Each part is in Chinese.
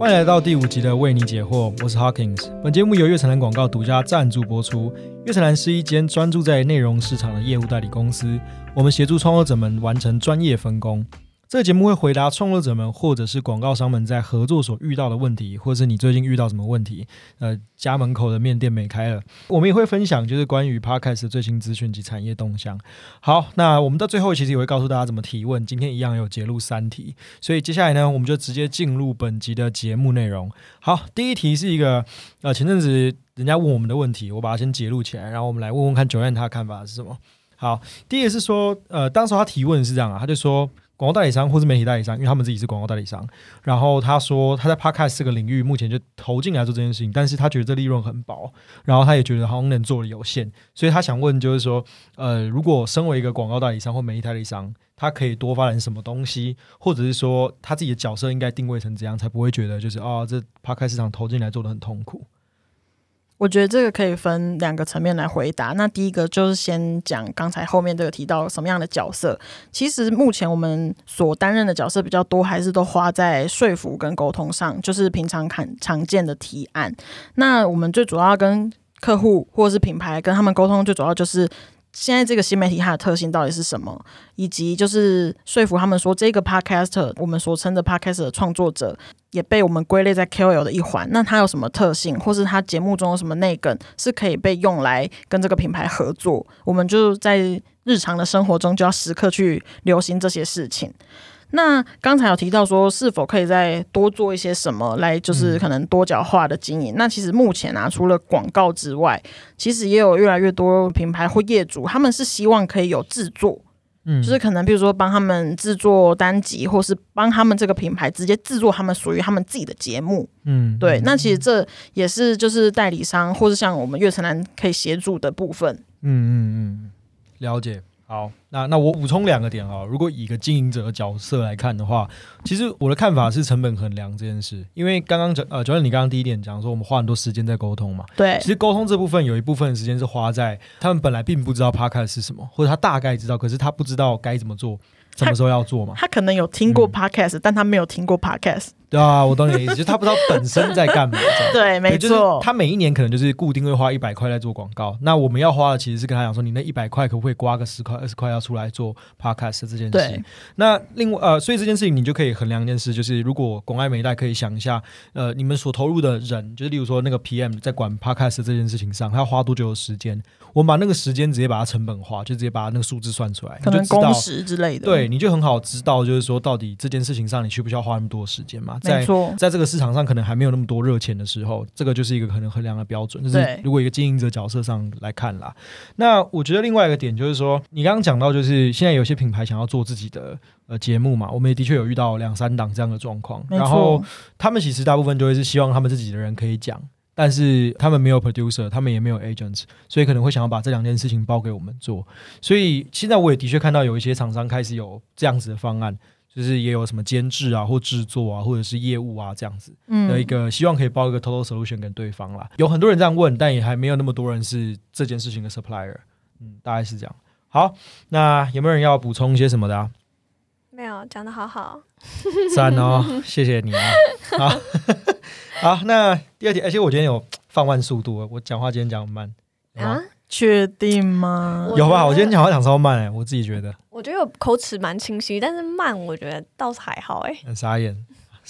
欢迎来到第五集的为你解惑，我是 Hawkins。本节目由月城南广告独家赞助播出。月城南是一间专注在内容市场的业务代理公司，我们协助创作者们完成专业分工。这个节目会回答创作者们或者是广告商们在合作所遇到的问题，或是你最近遇到什么问题。呃，家门口的面店没开了，我们也会分享就是关于 Podcast 的最新资讯及产业动向。好，那我们到最后其实也会告诉大家怎么提问。今天一样有截录三题，所以接下来呢，我们就直接进入本集的节目内容。好，第一题是一个呃前阵子人家问我们的问题，我把它先截录起来，然后我们来问问看九燕他的看法是什么。好，第一个是说，呃，当时他提问是这样啊，他就说。广告代理商或是媒体代理商，因为他们自己是广告代理商。然后他说他在 Podcast 这个领域目前就投进来做这件事情，但是他觉得这利润很薄，然后他也觉得好像能做的有限，所以他想问就是说，呃，如果身为一个广告代理商或媒体代理商，他可以多发展什么东西，或者是说他自己的角色应该定位成怎样，才不会觉得就是哦，这 Podcast 市场投进来做的很痛苦。我觉得这个可以分两个层面来回答。那第一个就是先讲刚才后面这个提到什么样的角色。其实目前我们所担任的角色比较多，还是都花在说服跟沟通上，就是平常看常见的提案。那我们最主要跟客户或者是品牌跟他们沟通，最主要就是。现在这个新媒体它的特性到底是什么？以及就是说服他们说，这个 podcast 我们所称的 podcast 的创作者也被我们归类在 KOL 的一环。那它有什么特性，或是它节目中有什么内梗是可以被用来跟这个品牌合作？我们就在日常的生活中就要时刻去留心这些事情。那刚才有提到说，是否可以再多做一些什么来，就是可能多角化的经营？那其实目前啊，除了广告之外，其实也有越来越多品牌或业主，他们是希望可以有制作，嗯，就是可能比如说帮他们制作单集，或是帮他们这个品牌直接制作他们属于他们自己的节目，嗯，对。那其实这也是就是代理商或是像我们月城南可以协助的部分，嗯嗯嗯，了解。好，那那我补充两个点啊。如果以一个经营者的角色来看的话，其实我的看法是成本衡量这件事。因为刚刚讲呃，就像你刚刚第一点讲说，我们花很多时间在沟通嘛。对，其实沟通这部分有一部分时间是花在他们本来并不知道 Podcast 是什么，或者他大概知道，可是他不知道该怎么做，什么时候要做嘛。他可能有听过 Podcast，但他没有听过 Podcast。对啊，我懂你的意思，就他不知道本身在干嘛。对，没错。他每一年可能就是固定会花一百块在做广告，那我们要花的其实是跟他讲说，你那一百块可不可以刮个十块、二十块要出来做 podcast 这件事情。那另外呃，所以这件事情你就可以衡量一件事，就是如果广爱美代可以想一下，呃，你们所投入的人，就是例如说那个 PM 在管 podcast 这件事情上，他要花多久的时间？我们把那个时间直接把它成本化，就直接把那个数字算出来，可能工时之类的。对，你就很好知道，就是说到底这件事情上你需不需要花那么多时间嘛？在在这个市场上可能还没有那么多热钱的时候，这个就是一个可能衡量的标准。就是如果一个经营者角色上来看啦，那我觉得另外一个点就是说，你刚刚讲到就是现在有些品牌想要做自己的呃节目嘛，我们也的确有遇到两三档这样的状况。然后他们其实大部分就会是希望他们自己的人可以讲。但是他们没有 producer，他们也没有 agents，所以可能会想要把这两件事情包给我们做。所以现在我也的确看到有一些厂商开始有这样子的方案，就是也有什么监制啊，或制作啊，或者是业务啊这样子的一个希望可以包一个 total solution 给对方啦。有很多人这样问，但也还没有那么多人是这件事情的 supplier。嗯，大概是这样。好，那有没有人要补充一些什么的？没有，讲的好好。赞哦，谢谢你啊。好。好，那第二题，而且我今天有放慢速度，我讲话今天讲慢啊？确定吗？有吧？我今天讲话讲超慢哎，我自己觉得。我觉得我口齿蛮清晰，但是慢，我觉得倒是还好哎。很傻眼。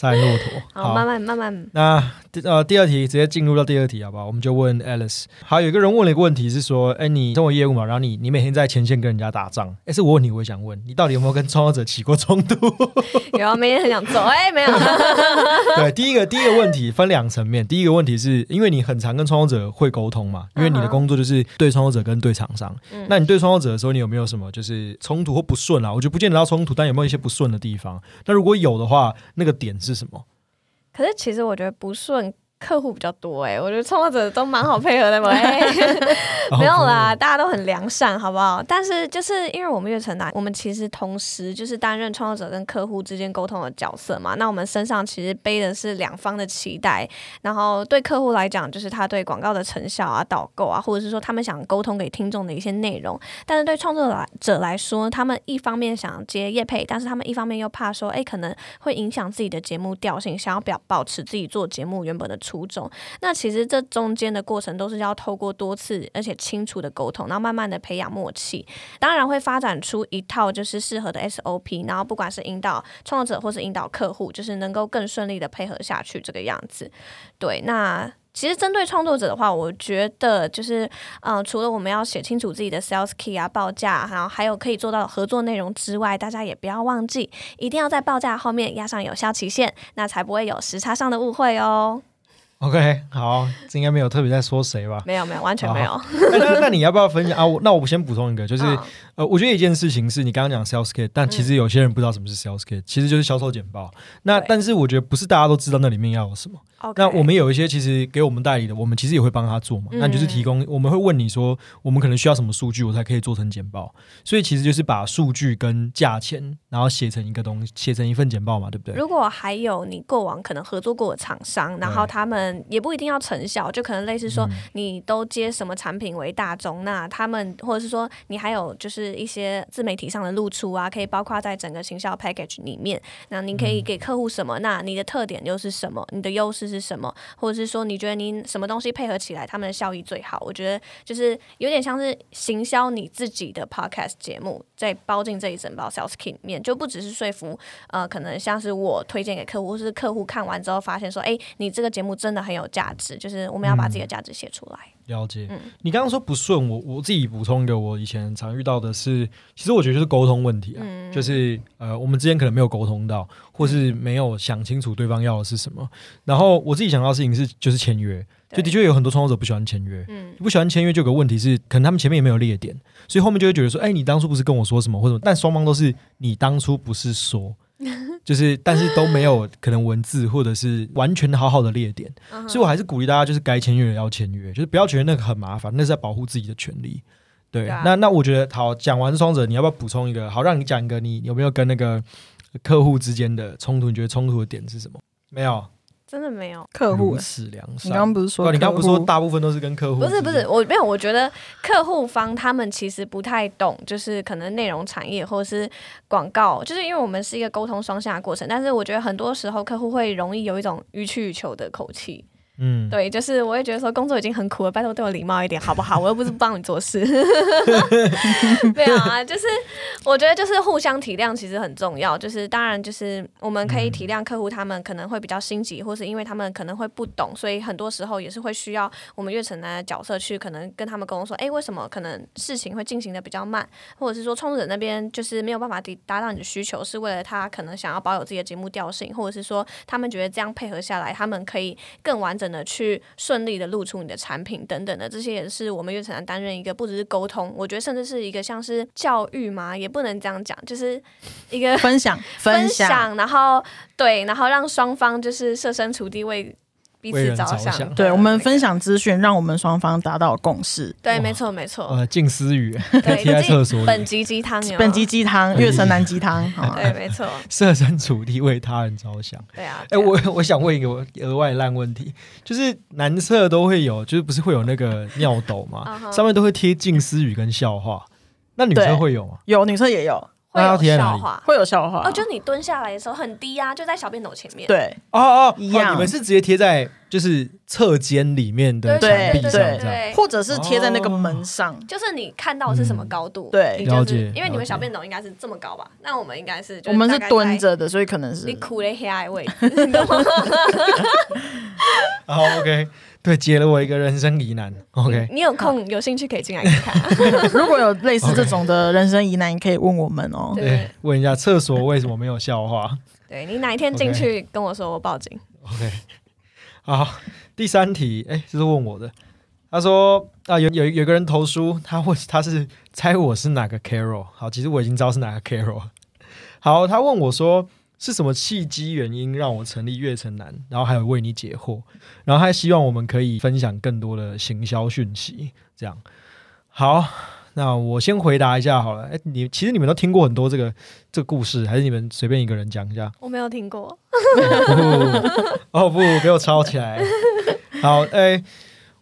赛骆驼，好，慢慢慢慢。那呃，第二题直接进入到第二题，好不好？我们就问 Alice。好，有一个人问了一个问题，是说，哎，你做业务嘛，然后你你每天在前线跟人家打仗，哎，是我问你，我也想问你，到底有没有跟创作者起过冲突？有啊，每天很想走，哎，没有。对，第一个第一个问题分两层面，第一个问题是因为你很常跟创作者会沟通嘛，因为你的工作就是对创作者跟对厂商。那你对创作者的时候，你有没有什么就是冲突或不顺啊？我觉得不见得到冲突，但有没有一些不顺的地方？那如果有的话，那个点是是什么？可是其实我觉得不顺客户比较多哎、我觉得创作者都蛮好配合的嘛。哎没有啦，大家都很良善，好不好？但是就是因为我们月城南，我们其实同时就是担任创作者跟客户之间沟通的角色嘛。那我们身上其实背的是两方的期待，然后对客户来讲，就是他对广告的成效啊、导购啊，或者是说他们想沟通给听众的一些内容。但是对创作者者来说，他们一方面想接业配，但是他们一方面又怕说，哎，可能会影响自己的节目调性，想要表保持自己做节目原本的途中。那其实这中间的过程都是要透过多次而且清楚的沟通，然后慢慢的培养默契，当然会发展出一套就是适合的 SOP，然后不管是引导创作者或是引导客户，就是能够更顺利的配合下去这个样子。对，那。其实针对创作者的话，我觉得就是，嗯、除了我们要写清楚自己的 sales key 啊、报价，然后还有可以做到合作内容之外，大家也不要忘记，一定要在报价后面压上有效期限，那才不会有时差上的误会哦。OK，好，这应该没有特别在说谁吧？没有没有，完全没有。哎那那你要不要分享啊？我那我先补充一个，就是、嗯呃，我觉得一件事情是你刚刚讲 sales kit，但其实有些人不知道什么是 sales kit，其实就是销售简报。那但是我觉得不是大家都知道那里面要有什么。那我们有一些其实给我们代理的，我们其实也会帮他做嘛。嗯那你就是提供，我们会问你说，我们可能需要什么数据，我才可以做成简报。所以其实就是把数据跟价钱，然后写成一个东西，写成一份简报嘛，对不对？如果还有你过往可能合作过的厂商，然后他们也不一定要成效，就可能类似说嗯你都接什么产品为大众，那他们或者是说你还有就是一些自媒体上的露出啊，可以包括在整个行销 package 里面，那你可嗯以给客户什么？那你的特点又是什么？你的优势是什么？或者是说你觉得你什么东西配合起来他们的效益最好？我觉得就是有点像是行销你自己的 podcast 节目，在包进这一整包 sales kit 里面，就不只是说服呃，可能像是我推荐给客户，或是客户看完之后发现说，哎，你这个节目真的很有价值，就是我们要把自己的价值写出来。了解。嗯你刚刚说不顺，我我自己补充一个，我以前常遇到的是，其实我觉得就是沟通问题啊，嗯就是呃，我们之间可能没有沟通到，或是没有想清楚对方要的是什么。然后我自己想到的事情是，就是签约，就的确有很多创作者不喜欢签约。嗯不喜欢签约就有个问题是，可能他们前面也没有列点，所以后面就会觉得说，哎、你当初不是跟我说什么或者什么，但双方都是你当初不是说，就是但是都没有可能文字或者是完全好好的列点，嗯所以我还是鼓励大家，就是该签约的要签约，就是不要觉得那个很麻烦，那是在保护自己的权利。对，对啊那那我觉得好，讲完双者，你要不要补充一个？好，让你讲一个，你有没有跟那个客户之间的冲突？你觉得冲突的点是什么？没有，真的没有。客户如，此良善。你刚刚不是说哦，你刚刚不是说大部分都是跟客户？不是不是，我没有，我觉得客户方他们其实不太懂，就是可能内容产业或者是广告，就是因为我们是一个沟通双向的过程，但是我觉得很多时候客户会容易有一种予取予求的口气，嗯，对，就是我也觉得说工作已经很苦了，拜托对我礼貌一点好不好？我又不是不帮你做事，没有啊，就是我觉得就是互相体谅其实很重要，就是当然就是我们可以体谅客户他们可能会比较心急，或是因为他们可能会不懂，所以很多时候也是会需要我们月城南的角色去可能跟他们沟通说，哎，为什么可能事情会进行的比较慢，或者是说创作者那边就是没有办法抵达到你的需求，是为了他可能想要保有自己的节目调性，或者是说他们觉得这样配合下来，他们可以更完整的去顺利的露出你的产品等等的，这些也是我们月城南担任一个不只是沟通，我觉得甚至是一个像是教育嘛，也不能这样讲，就是一个分享分，享，然后对，然后让双方就是设身处地为彼为人此着想。着想对我们分享，享资讯，让我们双方达到共识。对，哇没错没错，呃，近思语，对，贴在这厕所里，本集鸡汤有有本集鸡汤，月神男鸡汤，好对，没错，设身处地为他人着想。对啊。哎、啊我我想问一个额外烂问题，就是男厕都会有，就是不是会有那个尿斗嘛上面都会贴近思语跟笑话，那女对厕会有吗？有女生也有，会有贴在哪里笑话会有笑话。哦，就是你蹲下来的时候很低啊，就在小便斗前面。对哦哦，一样哦你们是直接贴在就是侧间里面的墙对壁上对这样。或者是贴在那个门上。就是你看到的是什么高度，嗯对你就是了解因为你们小便斗应该是这么高吧？那我们应该是，我们是蹲，着的，所以可能是你苦了黑矮位置，你懂吗？好，OK，对，解了我一个人生疑难。OK，你有空有兴趣可以进来看看。如果有类似这种的人生疑难，你可以问我们哦。对对，问一下厕所为什么没有笑话对你哪一天进去跟我说，我报警。？OK，好，第三题，哎、这是问我的。他说啊，有有有个人投书，他问他是猜我是哪个 Carol。好，其实我已经知道是哪个 Carol。好，他问我说，是什么契机原因让我成立悦城南？然后还有为你解惑，然后还希望我们可以分享更多的行销讯息。这样好，那我先回答一下好了。哎，你其实你们都听过很多这个这个故事，还是你们随便一个人讲一下？我没有听过。哦不，给我抄起来。好，哎。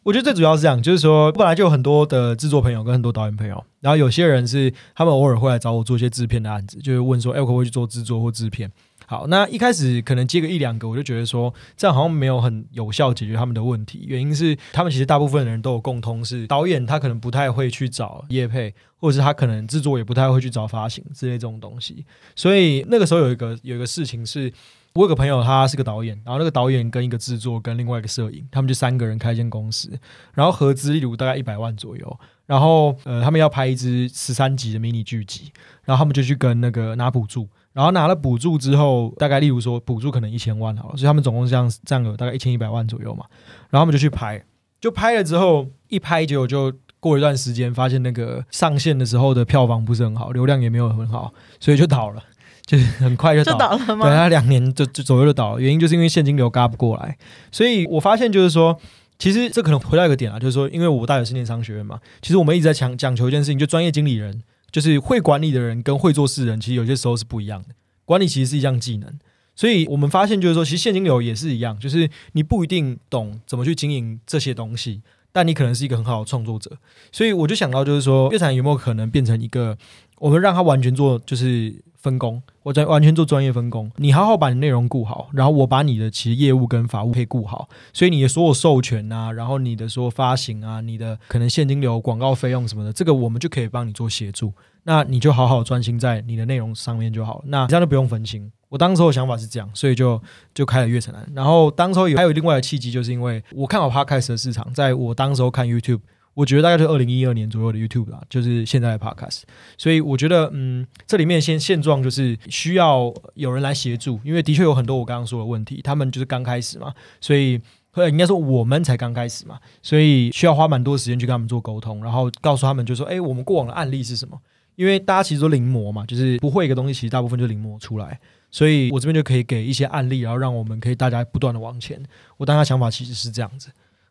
我觉得最主要是这样，就是说，本来就有很多的制作朋友跟很多导演朋友，然后有些人是他们偶尔会来找我做一些制片的案子，就是问说，哎，可不可以去做制作或制片？好，那一开始可能接个一两个，我就觉得说，这样好像没有很有效解决他们的问题。原因是他们其实大部分的人都有共通，是导演他可能不太会去找业配，或者是他可能制作也不太会去找发行之类这种东西。所以那个时候有一个有一个事情是。我有个朋友，他是个导演，然后那个导演跟一个制作跟另外一个摄影，他们就三个人开一间公司，然后合资例如大概一百万左右，然后呃他们要拍一支十三集的迷你剧集，然后他们就去跟那个拿补助，然后拿了补助之后，大概例如说补助可能一千万好了，所以他们总共这样占有大概一千一百万左右嘛，然后他们就去拍，就拍了之后一拍结果就过一段时间发现那个上线的时候的票房不是很好，流量也没有很好，所以就倒了。就是很快就倒了吗？对，他两年就就左右就倒了，原因就是因为现金流嘎不过来。所以我发现就是说，其实这可能回到一个点啊，就是说，因为我大学是念商学院嘛，其实我们一直在强讲求一件事情，就专业经理人，就是会管理的人跟会做事的人，其实有些时候是不一样的。管理其实是一项技能，所以我们发现就是说，其实现金流也是一样，就是你不一定懂怎么去经营这些东西，但你可能是一个很好的创作者。所以我就想到就是说，月产有没有可能变成一个，我们让他完全做就是。分工，我在完全做专业分工。你好好把你内容顾好，然后我把你的其实业务跟法务可以顾好。所以你的所有授权啊，然后你的所有发行啊，你的可能现金流、广告费用什么的，这个我们就可以帮你做协助。那你就好好专心在你的内容上面就好。那这样就不用分心。我当时的想法是这样，所以就就开了悦城南。然后当时有还有另外的契机，就是因为我看好 Podcast 的市场，在我当时候看 YouTube。我觉得大概是二零一二年左右的 YouTube 啦，就是现在的 Podcast。所以我觉得，嗯，这里面现现状就是需要有人来协助，因为的确有很多我刚刚说的问题，他们就是刚开始嘛，所以应该说我们才刚开始嘛，所以需要花蛮多时间去跟他们做沟通，然后告诉他们，就说，哎，我们过往的案例是什么？因为大家其实都临摹嘛，就是不会一个东西，其实大部分就临摹出来，所以我这边就可以给一些案例，然后让我们可以大家不断的往前。我当下想法其实是这样子，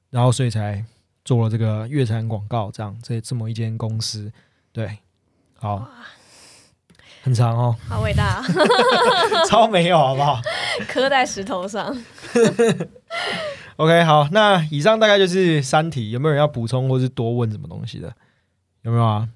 然后所以才。做了这个月产广告，这样这这么一间公司，对，好，很长哦，好伟大，超没有，好不好？磕在石头上。OK，好，那以上大概就是三题，有没有人要补充或是多问什么东西的？有没有啊？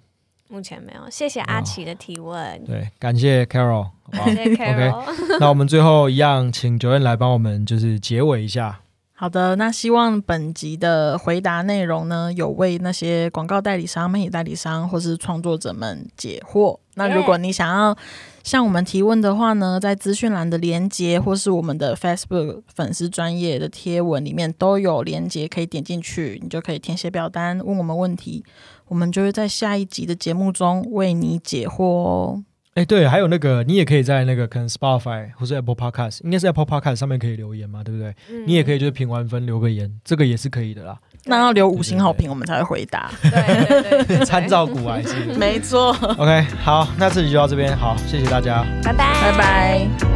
目前没有，谢谢阿奇的提问。对，感谢 Carol，感谢 Carol。那我们最后一样，请九恩来帮我们就是结尾一下。好的，那希望本集的回答内容呢，有为那些广告代理商、媒体代理商或是创作者们解惑。那如果你想要向我们提问的话呢，在资讯栏的连接或是我们的 Facebook 粉丝专业的贴文里面都有连接，可以点进去，你就可以填写表单问我们问题，我们就会在下一集的节目中为你解惑哦。哎，对，还有那个，你也可以在那个可能 Spotify 或是 Apple Podcast，应该是 Apple Podcast 上面可以留言嘛，对不对？你也可以就是评完分留个言，这个也是可以的啦。那要留五星好评，我们才会回答。对对对，参照股还是？没错。OK，好，那这集就到这边，好，谢谢大家，拜拜，拜拜。